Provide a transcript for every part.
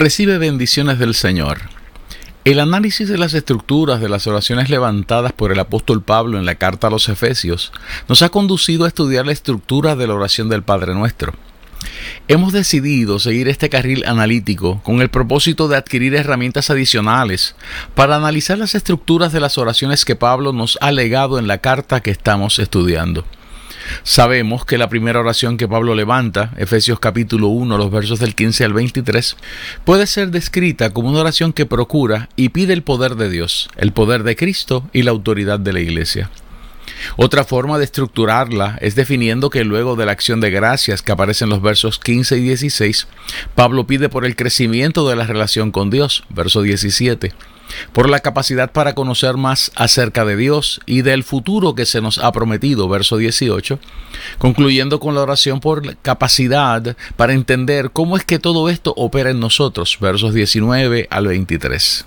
Recibe bendiciones del Señor. El análisis de las estructuras de las oraciones levantadas por el apóstol Pablo en la carta a los Efesios nos ha conducido a estudiar la estructura de la oración del Padre Nuestro. Hemos decidido seguir este carril analítico con el propósito de adquirir herramientas adicionales para analizar las estructuras de las oraciones que Pablo nos ha legado en la carta que estamos estudiando. Sabemos que la primera oración que Pablo levanta, Efesios capítulo 1, los versos del 15 al 23, puede ser descrita como una oración que procura y pide el poder de Dios, el poder de Cristo y la autoridad de la Iglesia. Otra forma de estructurarla es definiendo que luego de la acción de gracias que aparece en los versos 15 y 16, Pablo pide por el crecimiento de la relación con Dios, verso 17 por la capacidad para conocer más acerca de Dios y del futuro que se nos ha prometido, verso 18, concluyendo con la oración por capacidad para entender cómo es que todo esto opera en nosotros, versos 19 al 23.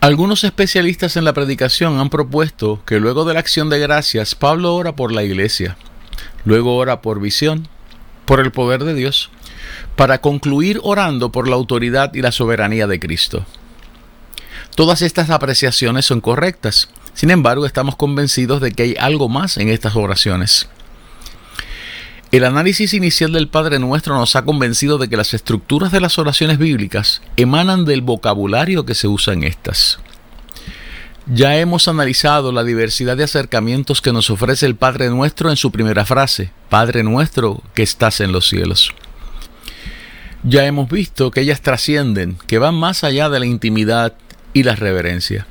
Algunos especialistas en la predicación han propuesto que luego de la acción de gracias, Pablo ora por la iglesia, luego ora por visión, por el poder de Dios, para concluir orando por la autoridad y la soberanía de Cristo. Todas estas apreciaciones son correctas. Sin embargo, estamos convencidos de que hay algo más en estas oraciones. El análisis inicial del Padre Nuestro nos ha convencido de que las estructuras de las oraciones bíblicas emanan del vocabulario que se usa en estas. Ya hemos analizado la diversidad de acercamientos que nos ofrece el Padre Nuestro en su primera frase, Padre Nuestro que estás en los cielos. Ya hemos visto que ellas trascienden, que van más allá de la intimidad y la reverencia.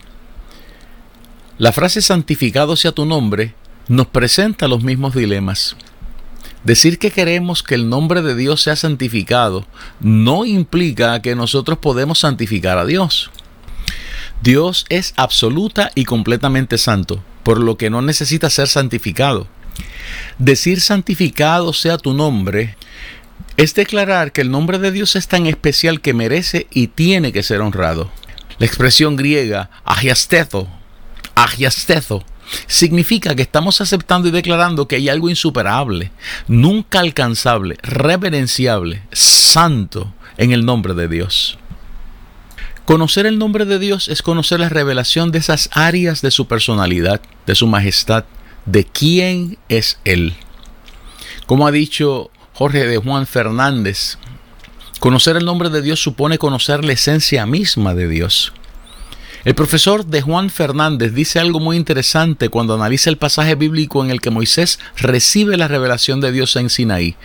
La frase santificado sea tu nombre nos presenta los mismos dilemas. Decir que queremos que el nombre de Dios sea santificado no implica que nosotros podemos santificar a Dios. Dios es absoluta y completamente santo, por lo que no necesita ser santificado. Decir santificado sea tu nombre es declarar que el nombre de Dios es tan especial que merece y tiene que ser honrado. La expresión griega agiastezo, agiastezo, significa que estamos aceptando y declarando que hay algo insuperable, nunca alcanzable, reverenciable, santo en el nombre de Dios. Conocer el nombre de Dios es conocer la revelación de esas áreas de su personalidad, de su majestad, de quién es Él. Como ha dicho Jorge de Juan Fernández, Conocer el nombre de Dios supone conocer la esencia misma de Dios. El profesor de Juan Fernández dice algo muy interesante cuando analiza el pasaje bíblico en el que Moisés recibe la revelación de Dios en Sinaí.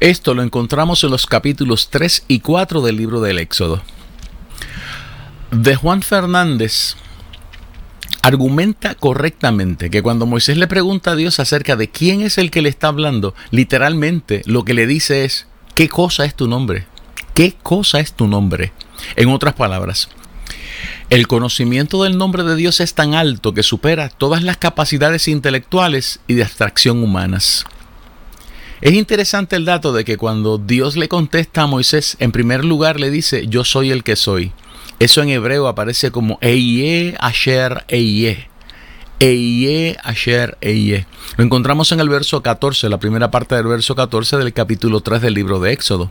Esto lo encontramos en los capítulos 3 y 4 del libro del Éxodo. De Juan Fernández argumenta correctamente que cuando Moisés le pregunta a Dios acerca de quién es el que le está hablando, literalmente lo que le dice es, ¿qué cosa es tu nombre? ¿Qué cosa es tu nombre? En otras palabras, el conocimiento del nombre de Dios es tan alto que supera todas las capacidades intelectuales y de abstracción humanas. Es interesante el dato de que cuando Dios le contesta a Moisés, en primer lugar le dice, yo soy el que soy. Eso en hebreo aparece como Eye Asher Eye. Eye Asher Eye. Lo encontramos en el verso 14, la primera parte del verso 14 del capítulo 3 del libro de Éxodo.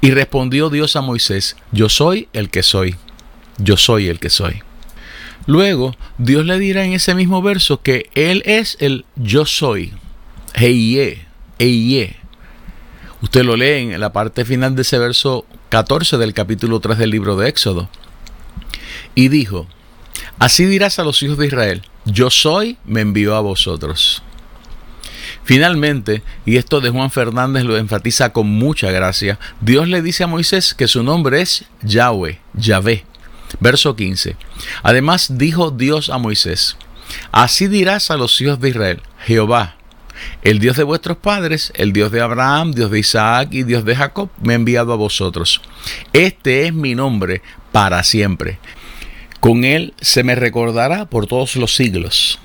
Y respondió Dios a Moisés, yo soy el que soy, yo soy el que soy. Luego, Dios le dirá en ese mismo verso que Él es el yo soy, Eiye, Eiye. Usted lo lee en la parte final de ese verso 14 del capítulo 3 del libro de Éxodo. Y dijo, así dirás a los hijos de Israel, yo soy, me envió a vosotros. Finalmente, y esto de Juan Fernández lo enfatiza con mucha gracia, Dios le dice a Moisés que su nombre es Yahweh, Yahvé. Verso 15. Además dijo Dios a Moisés, así dirás a los hijos de Israel, Jehová, el Dios de vuestros padres, el Dios de Abraham, Dios de Isaac y Dios de Jacob, me ha enviado a vosotros. Este es mi nombre para siempre. Con él se me recordará por todos los siglos.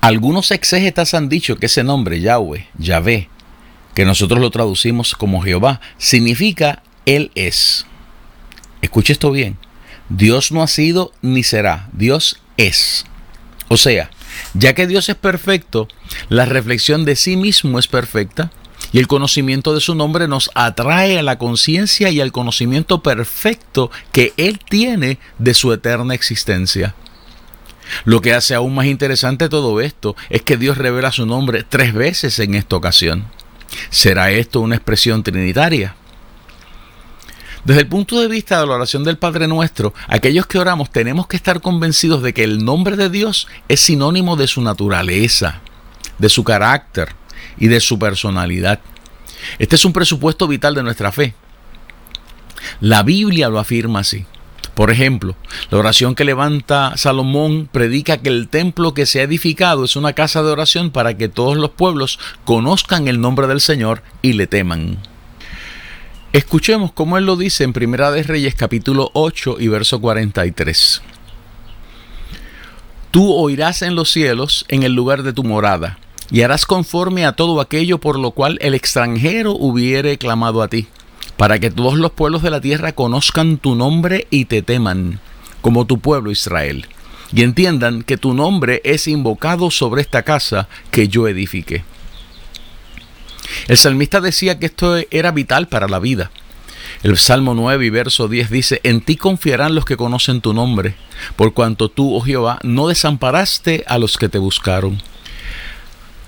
Algunos exégetas han dicho que ese nombre, Yahweh, Yahvé, que nosotros lo traducimos como Jehová, significa Él es. Escuche esto bien. Dios no ha sido ni será, Dios es. O sea, ya que Dios es perfecto, la reflexión de sí mismo es perfecta y el conocimiento de su nombre nos atrae a la conciencia y al conocimiento perfecto que Él tiene de su eterna existencia. Lo que hace aún más interesante todo esto es que Dios revela su nombre tres veces en esta ocasión. ¿Será esto una expresión trinitaria? Desde el punto de vista de la oración del Padre Nuestro, aquellos que oramos tenemos que estar convencidos de que el nombre de Dios es sinónimo de su naturaleza, de su carácter y de su personalidad. Este es un presupuesto vital de nuestra fe. La Biblia lo afirma así. Por ejemplo, la oración que levanta Salomón predica que el templo que se ha edificado es una casa de oración para que todos los pueblos conozcan el nombre del Señor y le teman. Escuchemos cómo él lo dice en Primera de Reyes capítulo 8 y verso 43. Tú oirás en los cielos en el lugar de tu morada, y harás conforme a todo aquello por lo cual el extranjero hubiere clamado a ti para que todos los pueblos de la tierra conozcan tu nombre y te teman, como tu pueblo Israel, y entiendan que tu nombre es invocado sobre esta casa que yo edifiqué. El salmista decía que esto era vital para la vida. El Salmo 9 y verso 10 dice, En ti confiarán los que conocen tu nombre, por cuanto tú, oh Jehová, no desamparaste a los que te buscaron.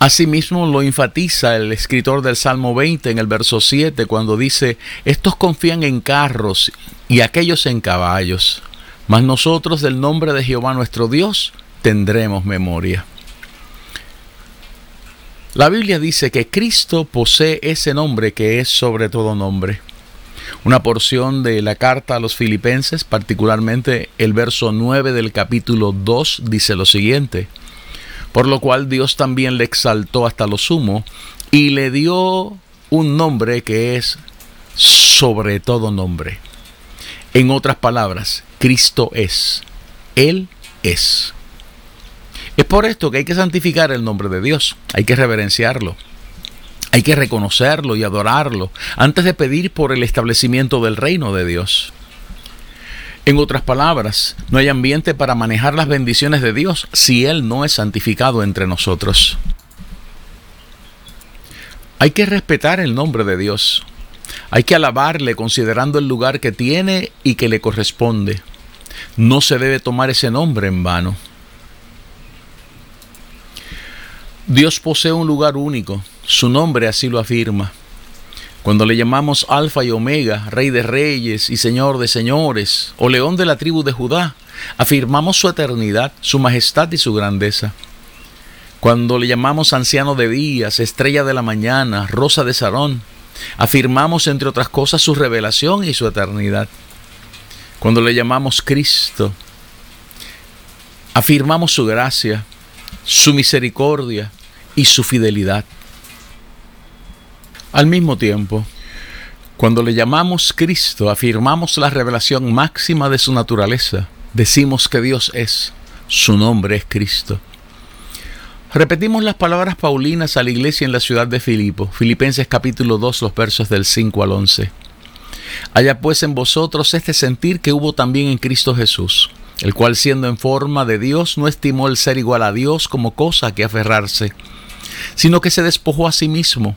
Asimismo lo enfatiza el escritor del Salmo 20 en el verso 7 cuando dice, estos confían en carros y aquellos en caballos, mas nosotros del nombre de Jehová nuestro Dios tendremos memoria. La Biblia dice que Cristo posee ese nombre que es sobre todo nombre. Una porción de la carta a los filipenses, particularmente el verso 9 del capítulo 2, dice lo siguiente por lo cual Dios también le exaltó hasta lo sumo y le dio un nombre que es sobre todo nombre. En otras palabras, Cristo es, Él es. Es por esto que hay que santificar el nombre de Dios, hay que reverenciarlo, hay que reconocerlo y adorarlo antes de pedir por el establecimiento del reino de Dios. En otras palabras, no hay ambiente para manejar las bendiciones de Dios si Él no es santificado entre nosotros. Hay que respetar el nombre de Dios. Hay que alabarle considerando el lugar que tiene y que le corresponde. No se debe tomar ese nombre en vano. Dios posee un lugar único. Su nombre así lo afirma. Cuando le llamamos Alfa y Omega, Rey de Reyes y Señor de Señores, o León de la tribu de Judá, afirmamos su eternidad, su majestad y su grandeza. Cuando le llamamos Anciano de Días, Estrella de la Mañana, Rosa de Sarón, afirmamos entre otras cosas su revelación y su eternidad. Cuando le llamamos Cristo, afirmamos su gracia, su misericordia y su fidelidad. Al mismo tiempo, cuando le llamamos Cristo, afirmamos la revelación máxima de su naturaleza. Decimos que Dios es, su nombre es Cristo. Repetimos las palabras paulinas a la iglesia en la ciudad de Filipo, Filipenses capítulo 2, los versos del 5 al 11. Haya pues en vosotros este sentir que hubo también en Cristo Jesús, el cual siendo en forma de Dios no estimó el ser igual a Dios como cosa que aferrarse, sino que se despojó a sí mismo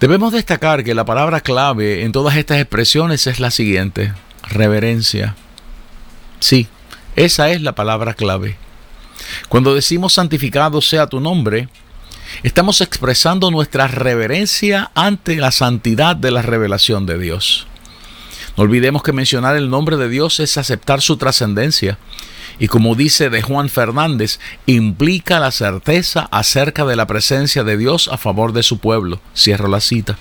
Debemos destacar que la palabra clave en todas estas expresiones es la siguiente, reverencia. Sí, esa es la palabra clave. Cuando decimos santificado sea tu nombre, estamos expresando nuestra reverencia ante la santidad de la revelación de Dios. No olvidemos que mencionar el nombre de Dios es aceptar su trascendencia y como dice de Juan Fernández, implica la certeza acerca de la presencia de Dios a favor de su pueblo. Cierro la cita.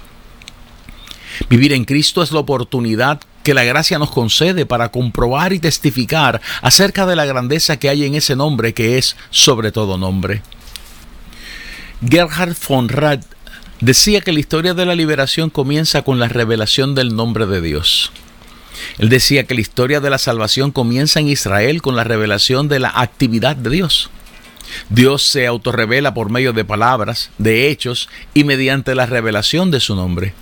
Vivir en Cristo es la oportunidad que la gracia nos concede para comprobar y testificar acerca de la grandeza que hay en ese nombre que es sobre todo nombre. Gerhard von Rad decía que la historia de la liberación comienza con la revelación del nombre de Dios. Él decía que la historia de la salvación comienza en Israel con la revelación de la actividad de Dios. Dios se autorrevela por medio de palabras, de hechos y mediante la revelación de su nombre.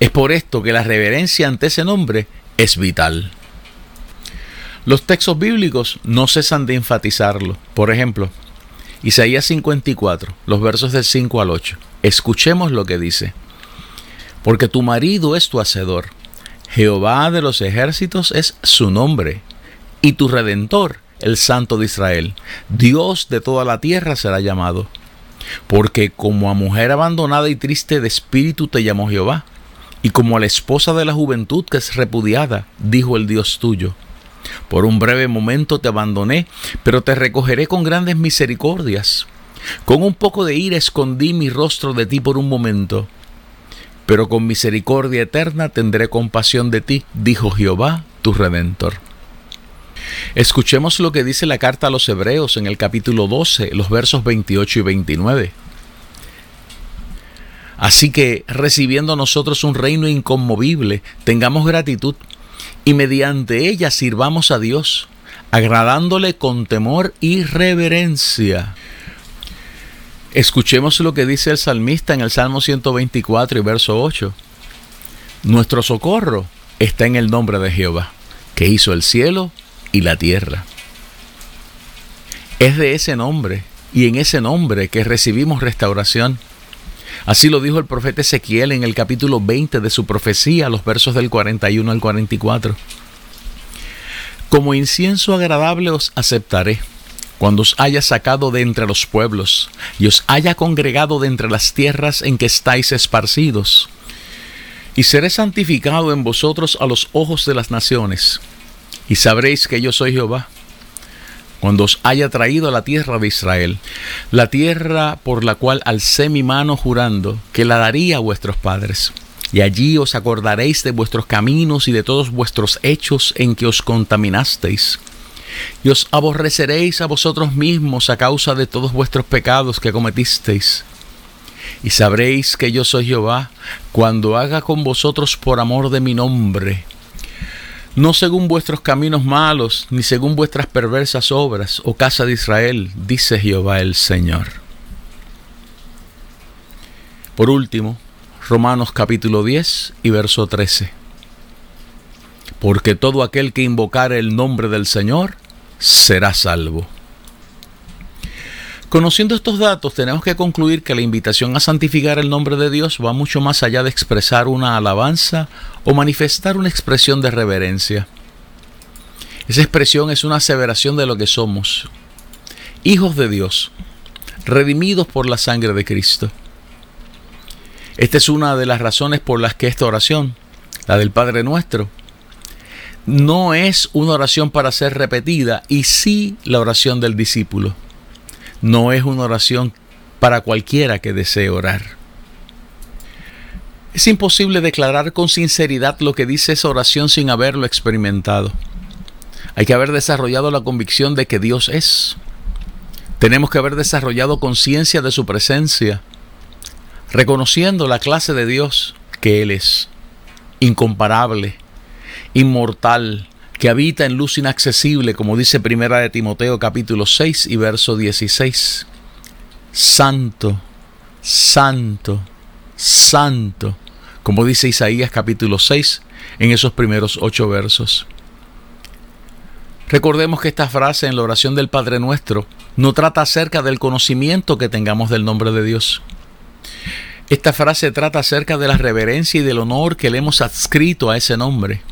Es por esto que la reverencia ante ese nombre es vital. Los textos bíblicos no cesan de enfatizarlo. Por ejemplo, Isaías 54, los versos del 5 al 8. Escuchemos lo que dice. Porque tu marido es tu hacedor Jehová de los ejércitos es su nombre, y tu redentor, el Santo de Israel. Dios de toda la tierra será llamado. Porque como a mujer abandonada y triste de espíritu te llamó Jehová, y como a la esposa de la juventud que es repudiada, dijo el Dios tuyo. Por un breve momento te abandoné, pero te recogeré con grandes misericordias. Con un poco de ira escondí mi rostro de ti por un momento pero con misericordia eterna tendré compasión de ti, dijo Jehová, tu redentor. Escuchemos lo que dice la carta a los Hebreos en el capítulo 12, los versos 28 y 29. Así que, recibiendo nosotros un reino inconmovible, tengamos gratitud y mediante ella sirvamos a Dios, agradándole con temor y reverencia Escuchemos lo que dice el salmista en el Salmo 124 y verso 8. Nuestro socorro está en el nombre de Jehová, que hizo el cielo y la tierra. Es de ese nombre y en ese nombre que recibimos restauración. Así lo dijo el profeta Ezequiel en el capítulo 20 de su profecía, los versos del 41 al 44. Como incienso agradable os aceptaré cuando os haya sacado de entre los pueblos y os haya congregado de entre las tierras en que estáis esparcidos. Y seré santificado en vosotros a los ojos de las naciones, y sabréis que yo soy Jehová. Cuando os haya traído a la tierra de Israel, la tierra por la cual alcé mi mano jurando que la daría a vuestros padres. Y allí os acordaréis de vuestros caminos y de todos vuestros hechos en que os contaminasteis y os aborreceréis a vosotros mismos a causa de todos vuestros pecados que cometisteis. Y sabréis que yo soy Jehová cuando haga con vosotros por amor de mi nombre, no según vuestros caminos malos, ni según vuestras perversas obras, oh casa de Israel, dice Jehová el Señor. Por último, Romanos capítulo 10 y verso 13. Porque todo aquel que invocare el nombre del Señor será salvo. Conociendo estos datos, tenemos que concluir que la invitación a santificar el nombre de Dios va mucho más allá de expresar una alabanza o manifestar una expresión de reverencia. Esa expresión es una aseveración de lo que somos, hijos de Dios, redimidos por la sangre de Cristo. Esta es una de las razones por las que esta oración, la del Padre nuestro, no es una oración para ser repetida y sí la oración del discípulo. No es una oración para cualquiera que desee orar. Es imposible declarar con sinceridad lo que dice esa oración sin haberlo experimentado. Hay que haber desarrollado la convicción de que Dios es. Tenemos que haber desarrollado conciencia de su presencia, reconociendo la clase de Dios que Él es, incomparable, inmortal, que habita en luz inaccesible, como dice Primera de Timoteo capítulo 6 y verso 16. Santo, santo, santo, como dice Isaías capítulo 6 en esos primeros ocho versos. Recordemos que esta frase en la oración del Padre Nuestro no trata acerca del conocimiento que tengamos del nombre de Dios. Esta frase trata acerca de la reverencia y del honor que le hemos adscrito a ese nombre.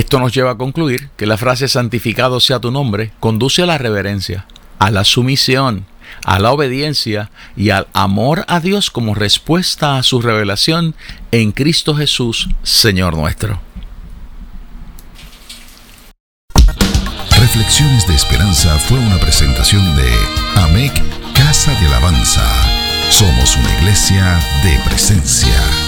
Esto nos lleva a concluir que la frase santificado sea tu nombre conduce a la reverencia, a la sumisión, a la obediencia y al amor a Dios como respuesta a su revelación en Cristo Jesús, Señor nuestro. Reflexiones de Esperanza fue una presentación de AMEC Casa de Alabanza. Somos una iglesia de presencia.